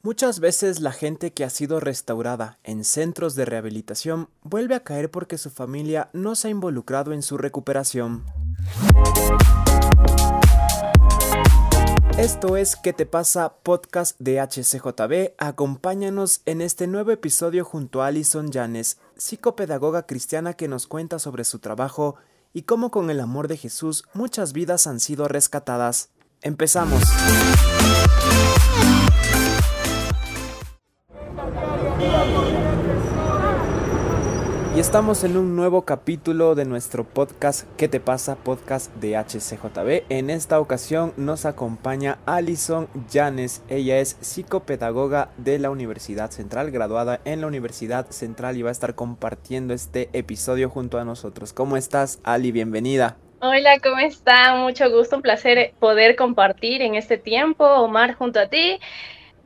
Muchas veces la gente que ha sido restaurada en centros de rehabilitación vuelve a caer porque su familia no se ha involucrado en su recuperación. Esto es ¿Qué te pasa? Podcast de HCJB. Acompáñanos en este nuevo episodio junto a Alison Llanes, psicopedagoga cristiana que nos cuenta sobre su trabajo y cómo con el amor de Jesús muchas vidas han sido rescatadas. Empezamos. Y estamos en un nuevo capítulo de nuestro podcast ¿Qué te pasa? Podcast de HCJB. En esta ocasión nos acompaña Alison Llanes. Ella es psicopedagoga de la Universidad Central, graduada en la Universidad Central y va a estar compartiendo este episodio junto a nosotros. ¿Cómo estás, Ali? Bienvenida. Hola, ¿cómo está? Mucho gusto, un placer poder compartir en este tiempo, Omar, junto a ti.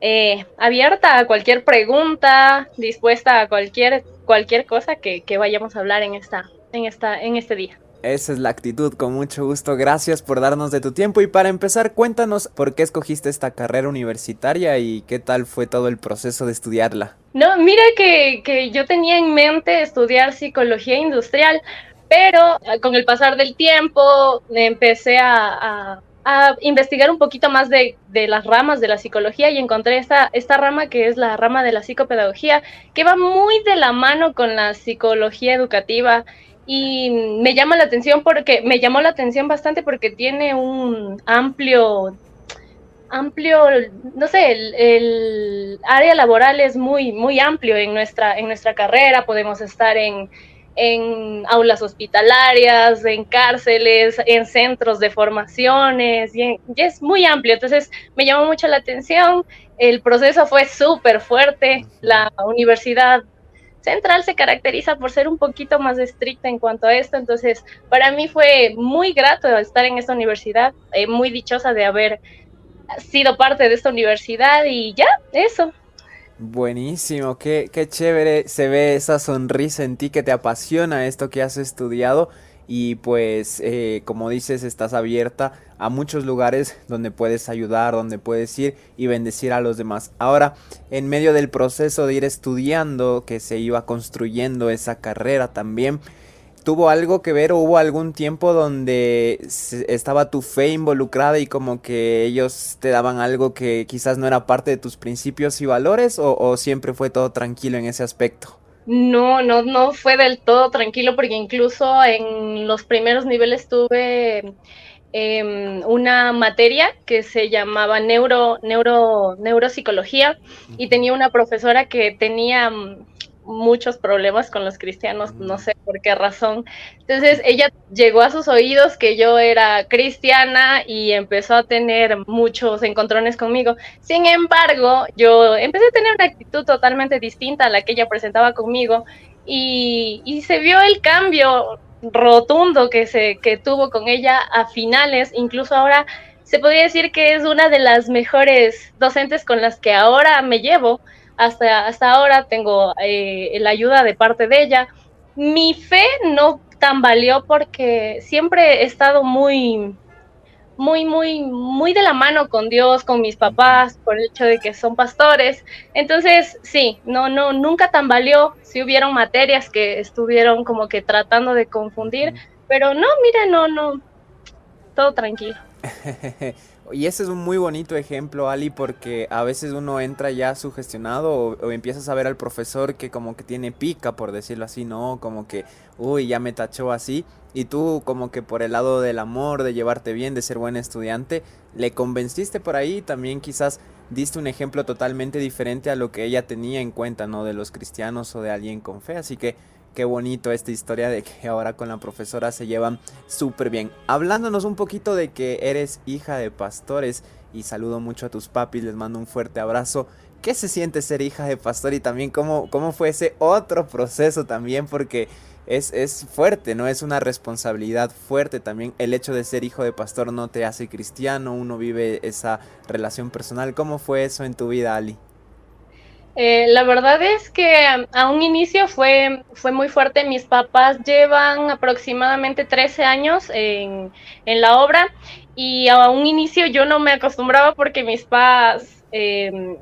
Eh, abierta a cualquier pregunta, dispuesta a cualquier, cualquier cosa que, vayamos a hablar en, esta, en, esta, en este día. Esa es la actitud, con mucho gusto. Gracias por darnos de tu tiempo. Y para empezar, cuéntanos por qué escogiste esta carrera universitaria y qué tal fue todo el proceso de estudiarla. No, mira que, que yo tenía en mente estudiar psicología industrial, pero con el pasar del tiempo empecé a a investigar un poquito más de, las ramas de la psicología y encontré esta, esta rama que es la rama de la psicopedagogía, que va muy de la mano con la psicología educativa. Y me llama la atención porque me llamó la atención bastante porque tiene un amplio amplio, no sé, el, el, área laboral es muy, muy amplio en nuestra, en nuestra carrera, podemos estar en, en aulas hospitalarias, en cárceles, en centros de formaciones, y, es muy amplio. Entonces me llamó mucho la atención, el proceso fue súper fuerte, la universidad central se caracteriza por ser un poquito más estricta en cuanto a esto, entonces para mí fue muy grato estar en esta universidad, eh, muy dichosa de haber sido parte de esta universidad y ya, eso. Buenísimo, qué, qué chévere se ve esa sonrisa en ti que te apasiona esto que has estudiado y pues eh, como dices estás abierta a muchos lugares donde puedes ayudar, donde puedes ir y bendecir a los demás. Ahora, en medio del proceso de ir estudiando, que se iba construyendo esa carrera también, tuvo algo que ver o hubo algún tiempo donde estaba tu fe involucrada y como que ellos te daban algo que quizás no era parte de tus principios y valores o, siempre fue todo tranquilo en ese aspecto? No, no, no fue del todo tranquilo porque incluso en los primeros niveles tuve em, una materia que se llamaba neuro, neuro, neuropsicología y tenía una profesora que tenía muchos problemas con los cristianos, no sé por qué razón. Entonces ella llegó a sus oídos que yo era cristiana y empezó a tener muchos encontrones conmigo. Sin embargo, yo empecé a tener una actitud totalmente distinta a la que ella presentaba conmigo y, y se vio el cambio rotundo que se que tuvo con ella a finales, incluso ahora se podría decir que es una de las mejores docentes con las que ahora me llevo hasta, hasta ahora tengo eh, la ayuda de parte de ella. Mi fe no tambaleó porque siempre he estado muy, muy, muy, muy de la mano con Dios, con mis papás, por el hecho de que son pastores. Entonces, sí, no, no, nunca tambaleó. Sí hubieron materias que estuvieron como que tratando de confundir, pero no, mira, no, no, todo tranquilo. Y ese es un muy bonito ejemplo, Ali, porque a veces uno entra ya sugestionado o, empiezas a ver al profesor que como que tiene pica, por decirlo así, ¿no? Como que, uy, ya me tachó así. Y tú como que por el lado del amor, de llevarte bien, de ser buen estudiante, le convenciste por ahí. También quizás diste un ejemplo totalmente diferente a lo que ella tenía en cuenta, ¿no? De los cristianos o de alguien con fe. Así que Qué bonito esta historia de que ahora con la profesora se llevan súper bien. Hablándonos un poquito de que eres hija de pastores y saludo mucho a tus papis, les mando un fuerte abrazo. ¿Qué se siente ser hija de pastor y también cómo, cómo fue ese otro proceso también? Porque es, es fuerte, ¿no? Es una responsabilidad fuerte también. El hecho de ser hijo de pastor no te hace cristiano, uno vive esa relación personal. ¿Cómo fue eso en tu vida, Ali? Eh, la verdad es que a un inicio fue, fue muy fuerte. Mis papás llevan aproximadamente 13 años en, la obra y a un inicio yo no me acostumbraba porque mis papás em,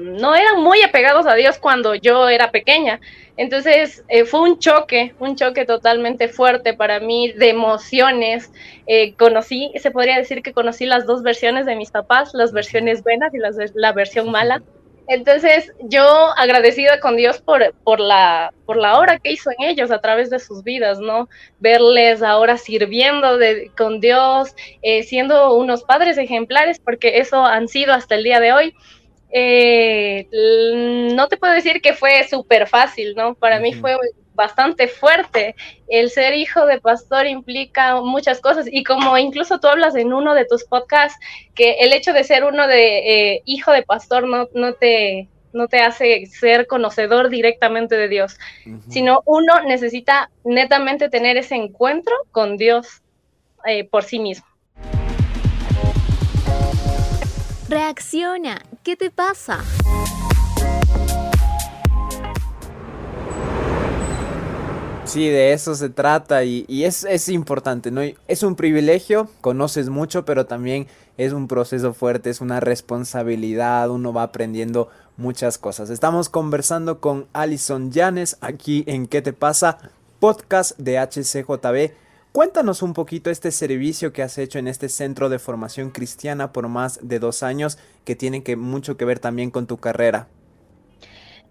no eran muy apegados a Dios cuando yo era pequeña. Entonces eh, fue un choque, un choque totalmente fuerte para mí de emociones. Eh, conocí, se podría decir que conocí las dos versiones de mis papás, las versiones buenas y las, la versión mala. Entonces, yo agradecida con Dios por, por, la, por la obra que hizo en ellos a través de sus vidas, ¿no? Verles ahora sirviendo de, con Dios, eh, siendo unos padres ejemplares, porque eso han sido hasta el día de hoy. Eh, no te puedo decir que fue súper fácil, ¿no? Para mí fue bastante fuerte. El ser hijo de pastor implica muchas cosas y como incluso tú hablas en uno de tus podcasts, que el hecho de ser uno de eh, hijo de pastor no, no, te, no te hace ser conocedor directamente de Dios, sino uno necesita netamente tener ese encuentro con Dios eh, por sí mismo. Reacciona, ¿qué te pasa? Sí, de eso se trata y, es, es, importante, ¿no? Es un privilegio, conoces mucho, pero también es un proceso fuerte, es una responsabilidad, uno va aprendiendo muchas cosas. Estamos conversando con Alison Llanes aquí en ¿Qué te pasa? Podcast de HCJB. Cuéntanos un poquito este servicio que has hecho en este centro de formación cristiana por más de dos años que tiene que, mucho que ver también con tu carrera.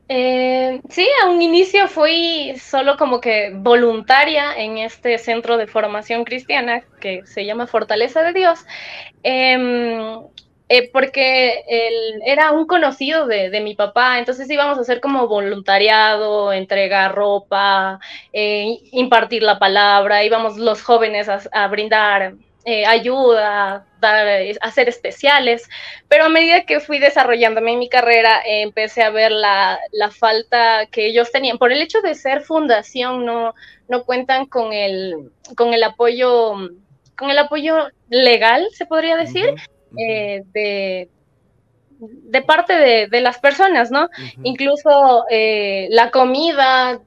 Eh, sí, a un inicio fui solo como que voluntaria en este centro de formación cristiana que se llama Fortaleza de Dios, em, eh, porque él era un conocido de, mi papá, entonces íbamos a hacer como voluntariado, entregar ropa, eh, impartir la palabra, íbamos los jóvenes a brindar eh, ayuda, dar, eh, hacer especiales, pero a medida que fui desarrollándome en mi carrera, eh, empecé a ver la, falta que ellos tenían. Por el hecho de ser fundación, no, no cuentan con el, con el apoyo, con el apoyo legal, se podría decir, de, de parte de, las personas, ¿no? Incluso la comida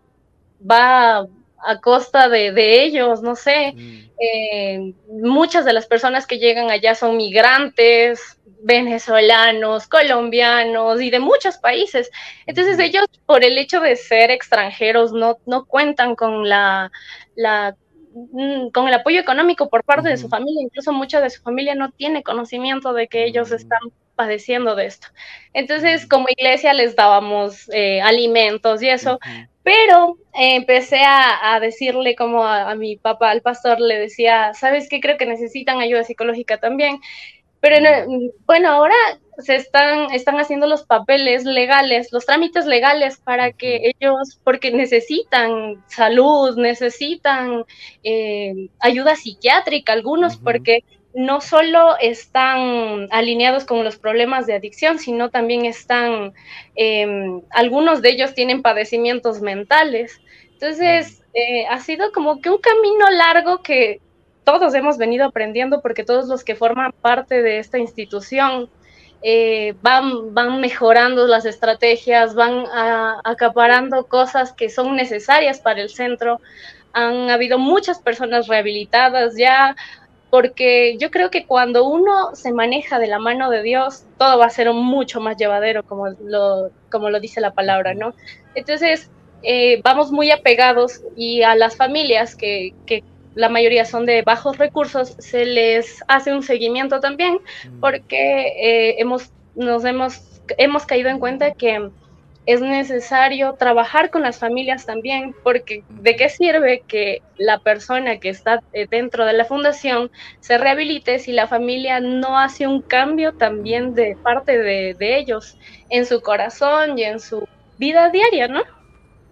va a costa de, ellos, no sé. Mm. Eh, muchas de las personas que llegan allá son migrantes, venezolanos, colombianos y de muchos países. Entonces ellos, por el hecho de ser extranjeros, no, no cuentan con la, la mm, con el apoyo económico por parte de su familia, incluso mucha de su familia no tiene conocimiento de que ellos mm. están padeciendo de esto. Entonces, como iglesia les dábamos eh, alimentos y eso, pero eh, empecé a, decirle como a, mi papá, al pastor, le decía, ¿sabes qué? Creo que necesitan ayuda psicológica también. Pero bueno, ahora se están, están haciendo los papeles legales, los trámites legales para que ellos, porque necesitan salud, necesitan eh, ayuda psiquiátrica, algunos, porque no solo están alineados con los problemas de adicción, sino también están, em, algunos de ellos tienen padecimientos mentales. Entonces, eh, ha sido como que un camino largo que todos hemos venido aprendiendo porque todos los que forman parte de esta institución eh, van, van mejorando las estrategias, van acaparando cosas que son necesarias para el centro. Han habido muchas personas rehabilitadas ya, porque yo creo que cuando uno se maneja de la mano de Dios, todo va a ser mucho más llevadero, como lo, como lo dice la palabra, ¿no? Entonces, eh, vamos muy apegados y a las familias que, que la mayoría son de bajos recursos, se les hace un seguimiento también, mm. porque eh, hemos, nos hemos, hemos caído en cuenta que es necesario trabajar con las familias también, porque ¿de qué sirve que la persona que está eh, dentro de la fundación se rehabilite si la familia no hace un cambio también de parte de, ellos en su corazón y en su vida diaria, ¿no?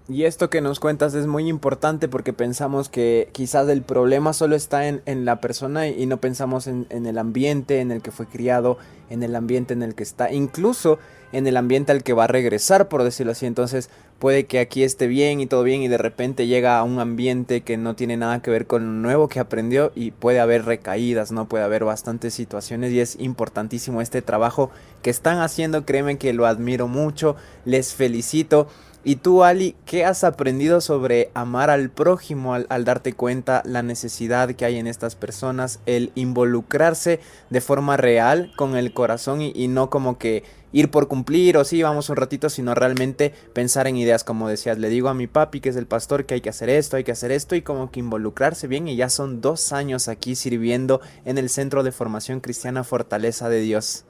Y esto que nos cuentas es muy importante porque pensamos que quizás el problema solo está en, la persona y no pensamos en, en, el ambiente en el que fue criado, en el ambiente en el que está, incluso en el ambiente al que va a regresar, por decirlo así. Entonces puede que aquí esté bien y todo bien y de repente llega a un ambiente que no tiene nada que ver con lo nuevo que aprendió y puede haber recaídas, ¿no? Puede haber bastantes situaciones y es importantísimo este trabajo que están haciendo. Créeme que lo admiro mucho, les felicito. Y tú, Ali, ¿qué has aprendido sobre amar al prójimo al, darte cuenta la necesidad que hay en estas personas, el involucrarse de forma real con el corazón y, no como que ir por cumplir o sí, vamos un ratito, sino realmente pensar en ideas, como decías, le digo a mi papi que es el pastor que hay que hacer esto, hay que hacer esto y como que involucrarse bien y ya son dos años aquí sirviendo en el Centro de Formación Cristiana Fortaleza de Dios.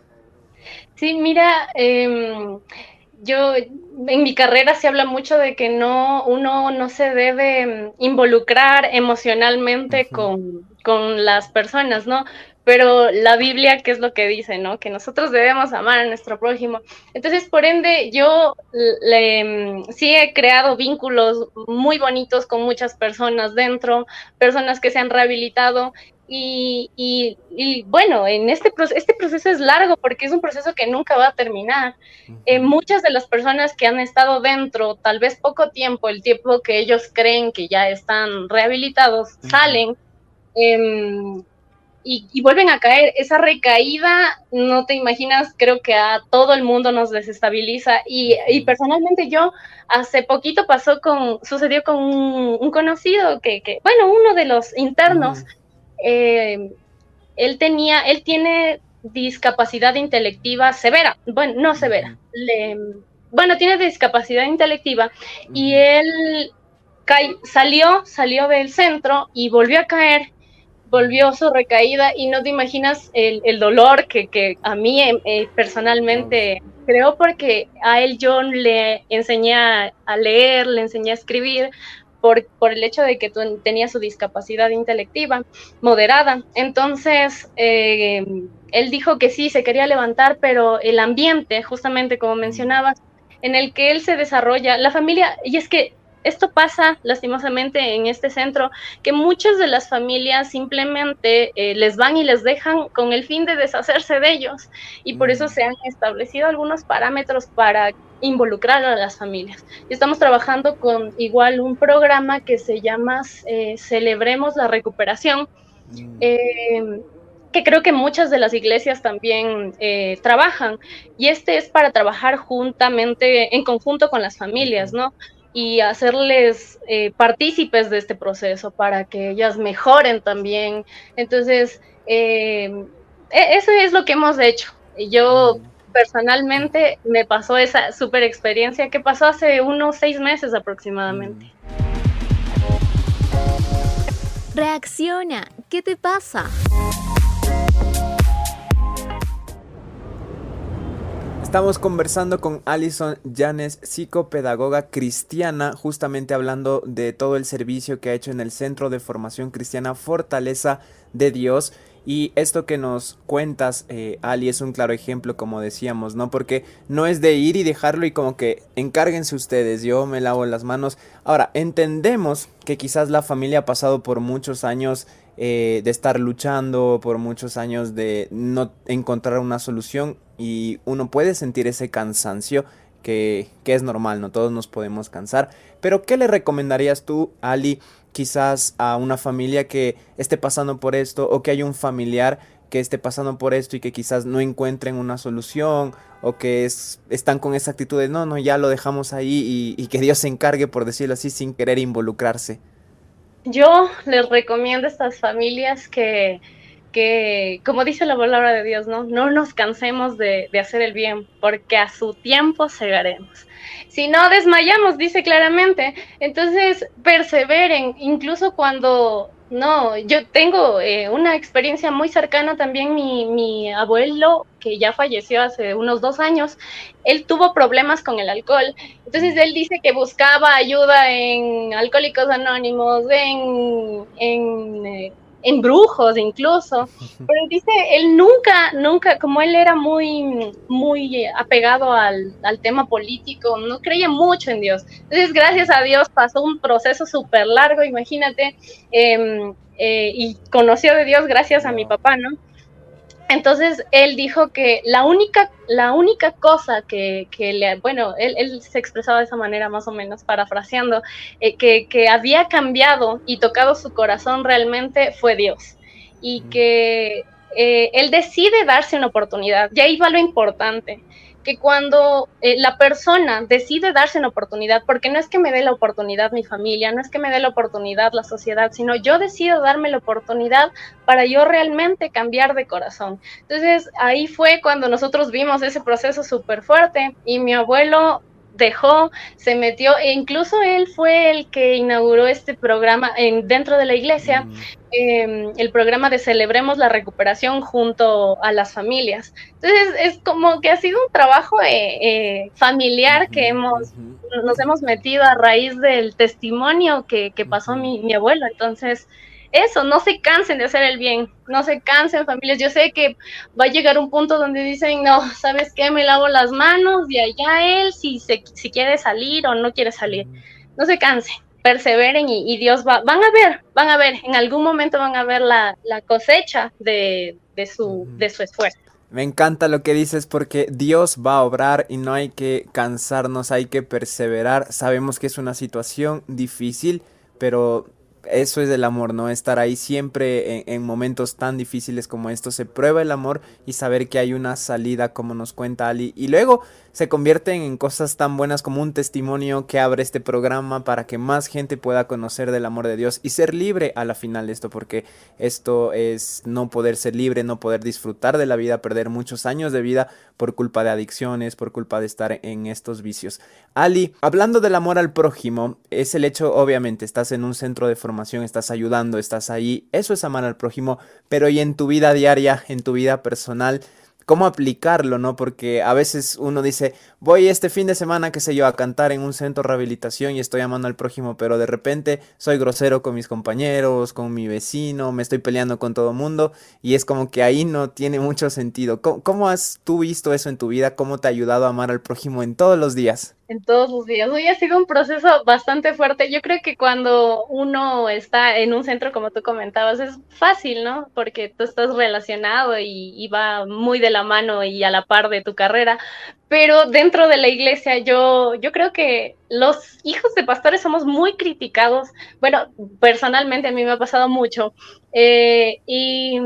Sí, mira, em, yo en mi carrera se habla mucho de que no, uno no se debe em, involucrar emocionalmente con, con, las personas, ¿no? Pero la Biblia, ¿qué es lo que dice, no? Que nosotros debemos amar a nuestro prójimo. Entonces, por ende, yo le, em, sí he creado vínculos muy bonitos con muchas personas dentro, personas que se han rehabilitado y, y, bueno, en este, este proceso es largo porque es un proceso que nunca va a terminar. Eh, muchas de las personas que han estado dentro, tal vez poco tiempo, el tiempo que ellos creen que ya están rehabilitados, salen em, y, y, vuelven a caer. Esa recaída, no te imaginas, creo que a todo el mundo nos desestabiliza. Y, personalmente yo, hace poquito pasó con, sucedió con un, conocido que, que, bueno, uno de los internos. Eh, él tenía, él tiene discapacidad intelectiva severa, bueno, no severa, bueno, tiene discapacidad intelectiva y él salió, salió del centro y volvió a caer, volvió su recaída y no te imaginas el, dolor que, a mí eh, eh, personalmente creo porque a él yo le enseñé a leer, le enseñé a escribir, por, el hecho de que tenía su discapacidad intelectiva moderada. Entonces, eh, él dijo que sí, se quería levantar, pero el ambiente, justamente como mencionabas, en el que él se desarrolla, la familia, y es que esto pasa lastimosamente en este centro, que muchas de las familias simplemente eh, les van y les dejan con el fin de deshacerse de ellos y por eso mm. se han establecido algunos parámetros para involucrar a las familias. Estamos trabajando con igual un programa que se llama eh, Celebremos la Recuperación. Mm. Eh, que creo que muchas de las iglesias también trabajan y este es para trabajar juntamente en conjunto con las familias, ¿no? y hacerles eh, partícipes de este proceso para que ellas mejoren también. Entonces, eh, e-, eso es lo que hemos hecho. Yo mm. Personalmente me pasó esa super experiencia que pasó hace unos seis meses aproximadamente. Reacciona, ¿qué te pasa? Estamos conversando con Alison Llanes, psicopedagoga cristiana, justamente hablando de todo el servicio que ha hecho en el Centro de Formación Cristiana Fortaleza de Dios. Y esto que nos cuentas, eh, Ali, es un claro ejemplo, como decíamos, ¿no? Porque no es de ir y dejarlo y como que encárguense ustedes, yo me lavo las manos. Ahora, entendemos que quizás la familia ha pasado por muchos años eh, de estar luchando por muchos años de no encontrar una solución y uno puede sentir ese cansancio que, que, es normal, no todos nos podemos cansar. Pero ¿qué le recomendarías tú, Ali, quizás a una familia que esté pasando por esto o que hay un familiar que esté pasando por esto y que quizás no encuentren una solución o que es, están con esa actitud de no, no, ya lo dejamos ahí y, y que Dios se encargue, por decirlo así, sin querer involucrarse? yo les recomiendo a estas familias que, que, como dice la palabra de Dios, no, no nos cansemos de, de hacer el bien, porque a su tiempo segaremos. Si no desmayamos, dice claramente, entonces perseveren, incluso cuando no, yo tengo eh, una experiencia muy cercana también, mi, mi, abuelo, que ya falleció hace unos dos años, él tuvo problemas con el alcohol. Entonces él dice que buscaba ayuda en Alcohólicos Anónimos, en, en eh, en brujos incluso, pero dice, él nunca, nunca, como él era muy, muy apegado al, al tema político, no creía mucho en Dios. Entonces, gracias a Dios pasó un proceso súper largo, imagínate, eh, eh, y conoció de Dios gracias a mi papá, ¿no? Entonces él dijo que la única, la única cosa que, que le, bueno, él, él, se expresaba de esa manera más o menos, parafraseando, eh, que, que, había cambiado y tocado su corazón realmente fue Dios. Y que eh, él decide darse una oportunidad. Y ahí va lo importante que cuando eh, la persona decide darse una oportunidad, porque no es que me dé la oportunidad mi familia, no es que me dé la oportunidad la sociedad, sino yo decido darme la oportunidad para yo realmente cambiar de corazón. Entonces ahí fue cuando nosotros vimos ese proceso súper fuerte y mi abuelo dejó, se metió, e incluso él fue el que inauguró este programa en, dentro de la iglesia, mm. em, el programa de Celebremos la Recuperación junto a las familias. Entonces es como que ha sido un trabajo eh, eh, familiar que hemos, nos hemos metido a raíz del testimonio que, pasó mi, mi abuelo. Entonces, eso, no se cansen de hacer el bien, no se cansen familias. Yo sé que va a llegar un punto donde dicen, no, ¿sabes qué? Me lavo las manos y allá él si, se, si quiere salir o no quiere salir. No se cansen, perseveren y, Dios va, van a ver, van a ver, en algún momento van a ver la, cosecha de, su, de su esfuerzo. Me encanta lo que dices porque Dios va a obrar y no hay que cansarnos, hay que perseverar. Sabemos que es una situación difícil, pero eso es el amor, ¿no? Estar ahí siempre en, momentos tan difíciles como estos. Se prueba el amor y saber que hay una salida, como nos cuenta Ali. Y luego se convierten en cosas tan buenas como un testimonio que abre este programa para que más gente pueda conocer del amor de Dios y ser libre a la final de esto, porque esto es no poder ser libre, no poder disfrutar de la vida, perder muchos años de vida por culpa de adicciones, por culpa de estar en estos vicios. Ali, hablando del amor al prójimo, es el hecho, obviamente, estás en un centro de formación, estás ayudando, estás ahí, eso es amar al prójimo, pero y en tu vida diaria, en tu vida personal, cómo aplicarlo, ¿no? Porque a veces uno dice, voy este fin de semana, qué sé yo, a cantar en un centro de rehabilitación y estoy amando al prójimo, pero de repente soy grosero con mis compañeros, con mi vecino, me estoy peleando con todo el mundo y es como que ahí no tiene mucho sentido. ¿Cómo, has tú visto eso en tu vida? ¿Cómo te ha ayudado a amar al prójimo en todos los días? en todos los días. Hoy ha sido un proceso bastante fuerte. Yo creo que cuando uno está en un centro, como tú comentabas, es fácil, ¿no? Porque tú estás relacionado y, va muy de la mano y a la par de tu carrera. Pero dentro de la iglesia, yo, yo creo que los hijos de pastores somos muy criticados. Bueno, personalmente a mí me ha pasado mucho. Eh, y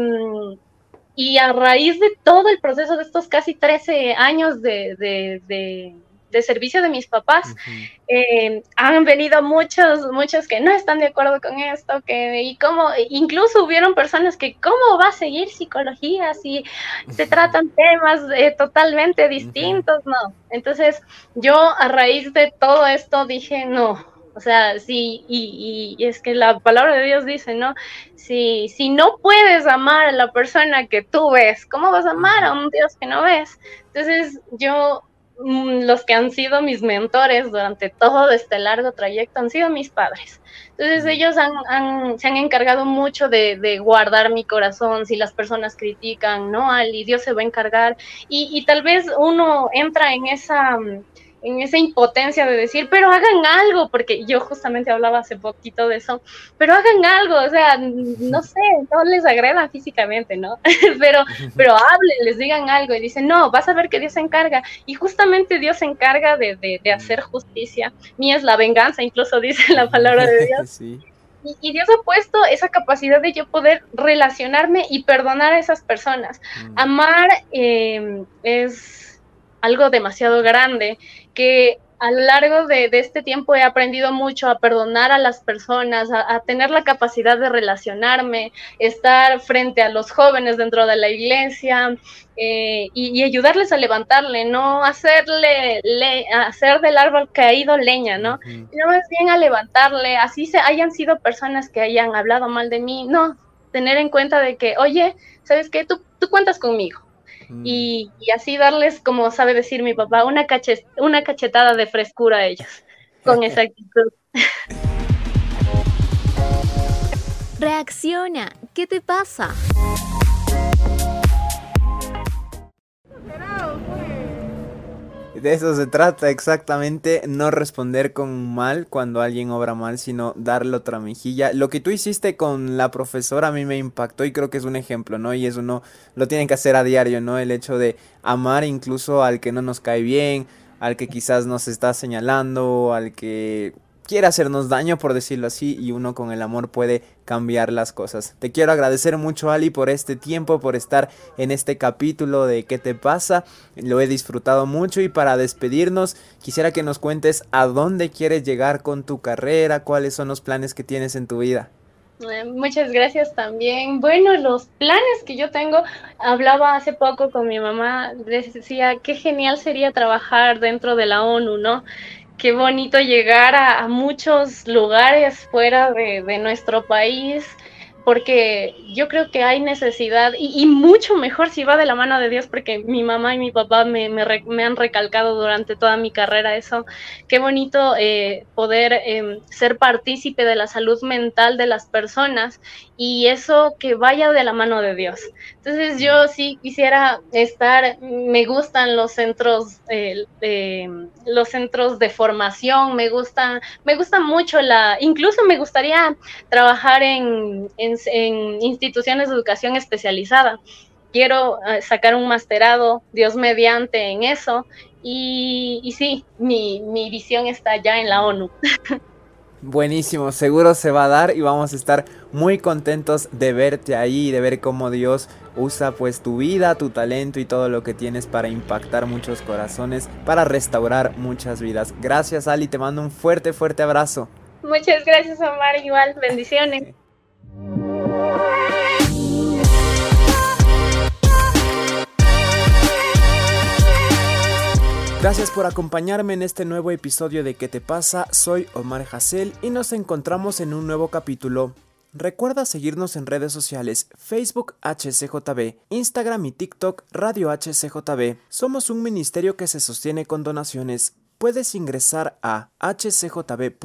y a raíz de todo el proceso de estos casi 13 años de, de servicio de mis papás, eh, han venido muchos, muchos que no están de acuerdo con esto, que y cómo, incluso hubieron personas que cómo va a seguir psicología si se tratan temas eh, totalmente distintos, no. Entonces yo a raíz de todo esto dije, no, o sea, sí, y, y, es que la palabra de Dios dice, ¿no? Si, si no puedes amar a la persona que tú ves, ¿cómo vas a amar a un Dios que no ves? Entonces yo los que han sido mis mentores durante todo este largo trayecto han sido mis padres. Entonces ellos han, se han encargado mucho de, guardar mi corazón, si las personas critican, ¿no? Ali, Dios se va a encargar. y tal vez uno entra en esa en esa impotencia de decir, pero hagan algo, porque yo justamente hablaba hace poquito de eso, pero hagan algo, o sea, no sé, no les agredan físicamente, ¿no? pero, pero hablen, les digan algo y dicen, no, vas a ver que Dios se encarga, y justamente Dios se encarga de, de, hacer justicia, mía es la venganza, incluso dice la palabra de Dios. Y, Dios ha puesto esa capacidad de yo poder relacionarme y perdonar a esas personas. Mm. Amar eh, es algo demasiado grande, que a lo largo de, este tiempo he aprendido mucho a perdonar a las personas, a, tener la capacidad de relacionarme, estar frente a los jóvenes dentro de la iglesia eh, y, ayudarles a levantarle, no hacerle hacer del árbol caído leña, ¿no? Sino más bien a levantarle, así se hayan sido personas que hayan hablado mal de mí, no, tener en cuenta de que, oye, ¿sabes qué? Tú, tú cuentas conmigo Mm. y, así darles, como sabe decir mi papá, una, una cachetada de frescura a ellos, con esa actitud. Reacciona, ¿qué te pasa? De eso se trata exactamente, no responder con mal cuando alguien obra mal, sino darle otra mejilla. Lo que tú hiciste con la profesora a mí me impactó y creo que es un ejemplo, ¿no? Y eso no lo tienen que hacer a diario, ¿no? El hecho de amar incluso al que no nos cae bien, al que quizás nos está señalando, al que quiere hacernos daño, por decirlo así, y uno con el amor puede cambiar las cosas. Te quiero agradecer mucho, Ali, por este tiempo, por estar en este capítulo de ¿Qué te pasa? Lo he disfrutado mucho y para despedirnos, quisiera que nos cuentes a dónde quieres llegar con tu carrera, cuáles son los planes que tienes en tu vida. Eh, muchas gracias también. Bueno, los planes que yo tengo, hablaba hace poco con mi mamá, decía, qué genial sería trabajar dentro de la ONU, ¿no? Qué bonito llegar a, muchos lugares fuera de, nuestro país porque yo creo que hay necesidad y, mucho mejor si va de la mano de Dios, porque mi mamá y mi papá me, me, han recalcado durante toda mi carrera eso. Qué bonito eh, poder em, ser partícipe de la salud mental de las personas y eso que vaya de la mano de Dios. Entonces yo sí quisiera estar, me gustan los centros, eh, los centros de formación, me gusta, me gusta mucho la, incluso me gustaría trabajar en en, instituciones de educación especializada. Quiero eh, sacar un masterado, Dios mediante, en eso. Y, y sí, mi, mi visión está ya en la ONU. Buenísimo, seguro se va a dar y vamos a estar muy contentos de verte ahí, de ver cómo Dios usa pues tu vida, tu talento y todo lo que tienes para impactar muchos corazones, para restaurar muchas vidas. Gracias Ali, te mando un fuerte, fuerte abrazo. Muchas gracias Omar, igual, bendiciones. Gracias por acompañarme en este nuevo episodio de ¿Qué te pasa? Soy Omar Hassel y nos encontramos en un nuevo capítulo. Recuerda seguirnos en redes sociales Facebook HCJB, Instagram y TikTok Radio HCJB. Somos un ministerio que se sostiene con donaciones. Puedes ingresar a hcjb.org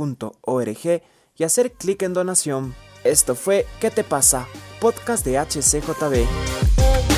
y hacer clic en donación. Esto fue ¿Qué te pasa? Podcast de HCJB.